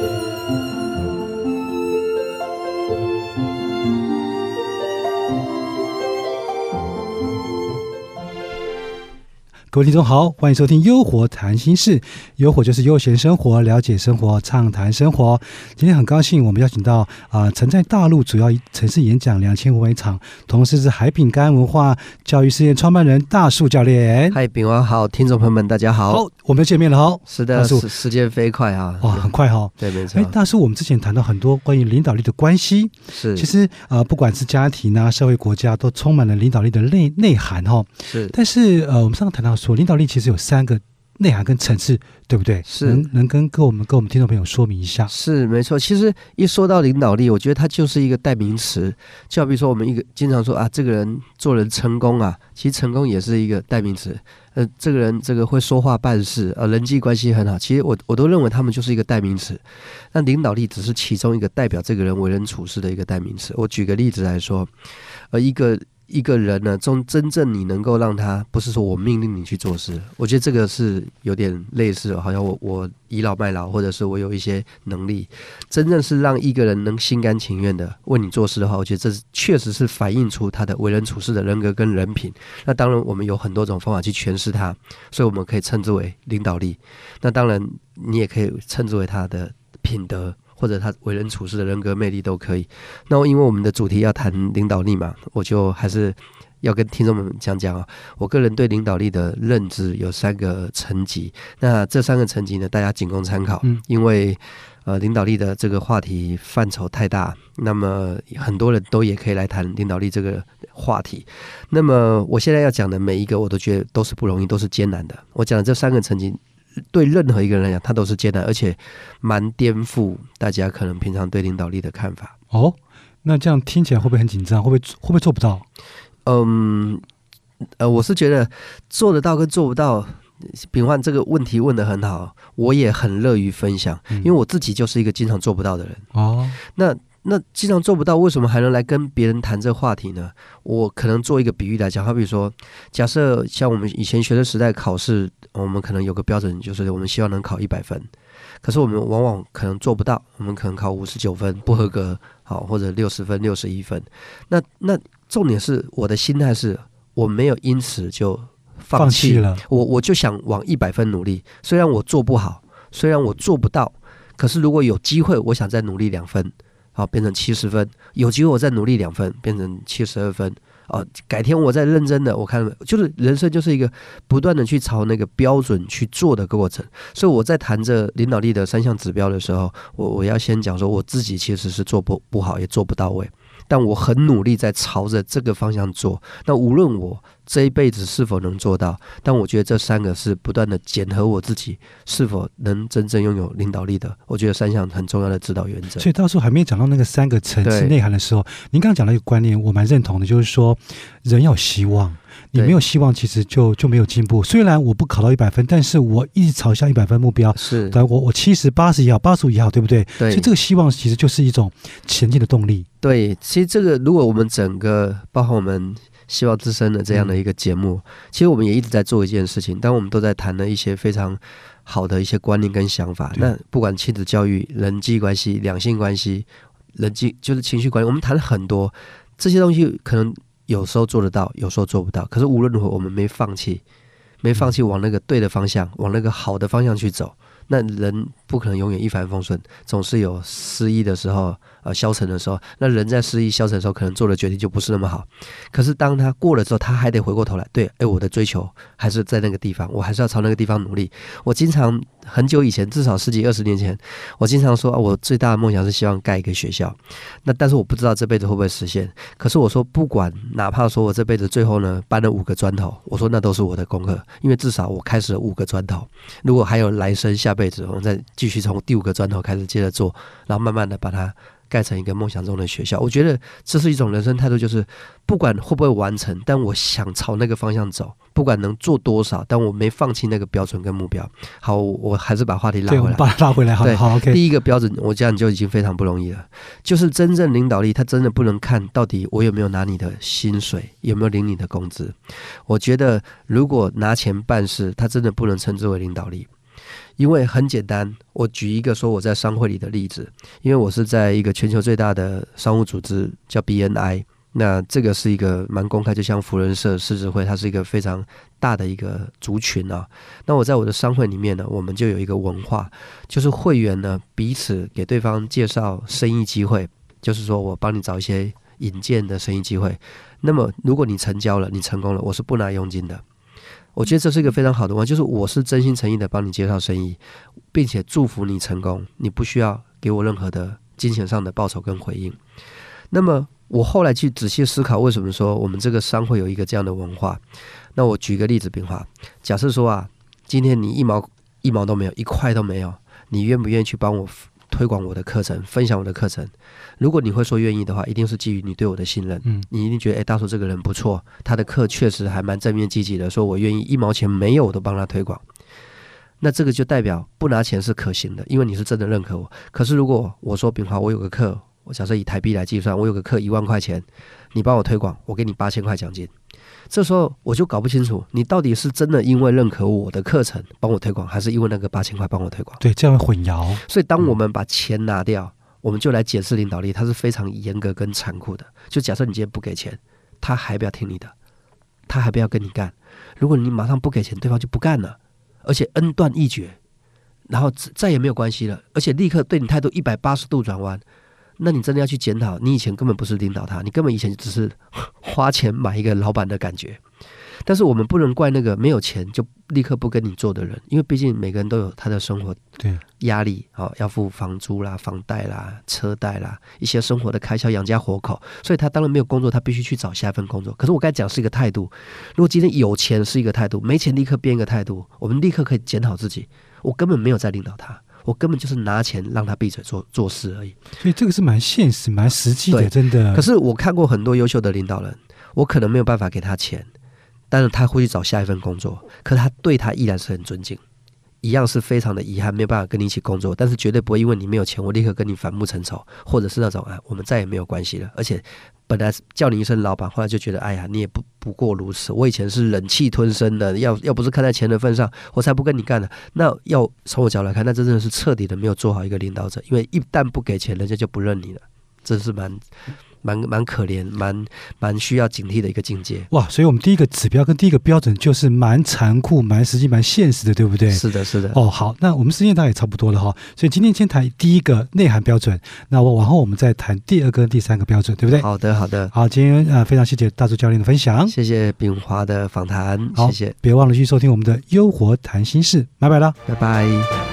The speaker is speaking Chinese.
Música 各位听众好，欢迎收听《优活谈心事》，优活就是悠闲生活，了解生活，畅谈生活。今天很高兴，我们邀请到啊，曾在大陆主要城市演讲两千五百场，同时是海饼干文化教育事业创办人大树教练。嗨，饼王好，听众朋友们大家好。好，我们又见面了哦。是的，时时间飞快啊，哇，很快哈。对，没错。哎，大树，我们之前谈到很多关于领导力的关系，是，其实呃，不管是家庭啊、社会、国家，都充满了领导力的内内涵哈。是，但是呃，我们上次谈到。说领导力其实有三个内涵跟层次，对不对？是能能跟跟我们跟我们听众朋友说明一下。是没错，其实一说到领导力，我觉得它就是一个代名词。就好比说，我们一个经常说啊，这个人做人成功啊，其实成功也是一个代名词。呃，这个人这个会说话办事，呃，人际关系很好，其实我我都认为他们就是一个代名词。那领导力只是其中一个代表这个人为人处事的一个代名词。我举个例子来说，呃，一个。一个人呢，中真正你能够让他不是说我命令你去做事，我觉得这个是有点类似，好像我我倚老卖老，或者是我有一些能力，真正是让一个人能心甘情愿的为你做事的话，我觉得这确实是反映出他的为人处事的人格跟人品。那当然，我们有很多种方法去诠释他，所以我们可以称之为领导力。那当然，你也可以称之为他的品德。或者他为人处事的人格魅力都可以。那因为我们的主题要谈领导力嘛，我就还是要跟听众们讲讲啊。我个人对领导力的认知有三个层级。那这三个层级呢，大家仅供参考。嗯，因为呃，领导力的这个话题范畴太大，那么很多人都也可以来谈领导力这个话题。那么我现在要讲的每一个，我都觉得都是不容易，都是艰难的。我讲的这三个层级。对任何一个人来讲，他都是艰难，而且蛮颠覆大家可能平常对领导力的看法。哦，那这样听起来会不会很紧张？会不会会不会做不到？嗯，呃，我是觉得做得到跟做不到，秉焕这个问题问得很好，我也很乐于分享，因为我自己就是一个经常做不到的人。哦，那。那既然做不到，为什么还能来跟别人谈这话题呢？我可能做一个比喻来讲，好比说，假设像我们以前学生时代考试，我们可能有个标准，就是我们希望能考一百分，可是我们往往可能做不到，我们可能考五十九分不合格，好或者六十分、六十一分。那那重点是我的心态是，我没有因此就放弃了，我我就想往一百分努力。虽然我做不好，虽然我做不到，可是如果有机会，我想再努力两分。好，变成七十分，有机会我再努力两分，变成七十二分。哦，改天我再认真的，我看就是人生就是一个不断的去朝那个标准去做的过程。所以我在谈这领导力的三项指标的时候，我我要先讲说我自己其实是做不不好，也做不到位。但我很努力在朝着这个方向做。那无论我这一辈子是否能做到，但我觉得这三个是不断的检核我自己是否能真正拥有领导力的。我觉得三项很重要的指导原则。所以到时候还没有讲到那个三个层次内涵的时候，您刚刚讲了一个观念，我蛮认同的，就是说人要有希望。你没有希望，其实就就没有进步。虽然我不考到一百分，但是我一直朝向一百分目标。是，但，我我七十八十也好，八十五也好，对不对？对。所以这个希望其实就是一种前进的动力。对，其实这个如果我们整个包括我们希望之声的这样的一个节目，其实我们也一直在做一件事情，但我们都在谈的一些非常好的一些观念跟想法。那不管亲子教育、人际关系、两性关系、人际就是情绪管理，我们谈了很多这些东西，可能。有时候做得到，有时候做不到。可是无论如何，我们没放弃，没放弃往那个对的方向，往那个好的方向去走。那人不可能永远一帆风顺，总是有失意的时候。呃，消沉的时候，那人在失意、消沉的时候，可能做的决定就不是那么好。可是当他过了之后，他还得回过头来，对，哎，我的追求还是在那个地方，我还是要朝那个地方努力。我经常很久以前，至少十几二十年前，我经常说啊，我最大的梦想是希望盖一个学校。那但是我不知道这辈子会不会实现。可是我说，不管哪怕说我这辈子最后呢搬了五个砖头，我说那都是我的功课，因为至少我开始了五个砖头。如果还有来生下辈子，我们再继续从第五个砖头开始接着做，然后慢慢的把它。盖成一个梦想中的学校，我觉得这是一种人生态度，就是不管会不会完成，但我想朝那个方向走，不管能做多少，但我没放弃那个标准跟目标。好，我还是把话题拉回来，把它拉回来。好，好，OK。第一个标准，我这样就已经非常不容易了，就是真正领导力，他真的不能看到底我有没有拿你的薪水，有没有领你的工资。我觉得如果拿钱办事，他真的不能称之为领导力。因为很简单，我举一个说我在商会里的例子，因为我是在一个全球最大的商务组织叫 BNI，那这个是一个蛮公开，就像福人社、狮子会，它是一个非常大的一个族群啊。那我在我的商会里面呢，我们就有一个文化，就是会员呢彼此给对方介绍生意机会，就是说我帮你找一些引荐的生意机会。那么如果你成交了，你成功了，我是不拿佣金的。我觉得这是一个非常好的话，就是我是真心诚意的帮你介绍生意，并且祝福你成功，你不需要给我任何的金钱上的报酬跟回应。那么我后来去仔细思考，为什么说我们这个商会有一个这样的文化？那我举个例子，变化，假设说啊，今天你一毛一毛都没有，一块都没有，你愿不愿意去帮我推广我的课程，分享我的课程？如果你会说愿意的话，一定是基于你对我的信任。嗯，你一定觉得，哎，大叔这个人不错，他的课确实还蛮正面积极的，说我愿意一毛钱没有我都帮他推广。那这个就代表不拿钱是可行的，因为你是真的认可我。可是如果我说，炳华，我有个课，我假设以台币来计算，我有个课一万块钱，你帮我推广，我给你八千块奖金。这时候我就搞不清楚，你到底是真的因为认可我的课程帮我推广，还是因为那个八千块帮我推广？对，这样混淆。所以当我们把钱拿掉。我们就来解释领导力，它是非常严格跟残酷的。就假设你今天不给钱，他还不要听你的，他还不要跟你干。如果你马上不给钱，对方就不干了，而且恩断义绝，然后再也没有关系了，而且立刻对你态度一百八十度转弯。那你真的要去检讨，你以前根本不是领导他，你根本以前只是花钱买一个老板的感觉。但是我们不能怪那个没有钱就立刻不跟你做的人，因为毕竟每个人都有他的生活对压力哦，要付房租啦、房贷啦、车贷啦，一些生活的开销养家活口，所以他当然没有工作，他必须去找下一份工作。可是我刚才讲是一个态度，如果今天有钱是一个态度，没钱立刻变一个态度，我们立刻可以检讨自己，我根本没有在领导他，我根本就是拿钱让他闭嘴做做事而已。所以这个是蛮现实、蛮实际的，真的。可是我看过很多优秀的领导人，我可能没有办法给他钱。但是他会去找下一份工作，可他对他依然是很尊敬，一样是非常的遗憾，没有办法跟你一起工作，但是绝对不会因为你没有钱，我立刻跟你反目成仇，或者是那种啊，我们再也没有关系了。而且本来叫你一声老板，后来就觉得哎呀，你也不不过如此。我以前是忍气吞声的，要要不是看在钱的份上，我才不跟你干呢。那要从我角度来看，那真的是彻底的没有做好一个领导者，因为一旦不给钱，人家就不认你了，真是蛮。蛮蛮可怜，蛮蛮需要警惕的一个境界。哇，所以我们第一个指标跟第一个标准就是蛮残酷、蛮实际、蛮现实的，对不对？是的，是的。哦，好，那我们时间大概也差不多了哈。所以今天先谈第一个内涵标准，那我往后我们再谈第二个、第三个标准，对不对？好的，好的。好，今天呃非常谢谢大柱教练的分享，谢谢炳华的访谈，谢谢。别忘了去收听我们的优活谈心事，拜拜了，拜拜。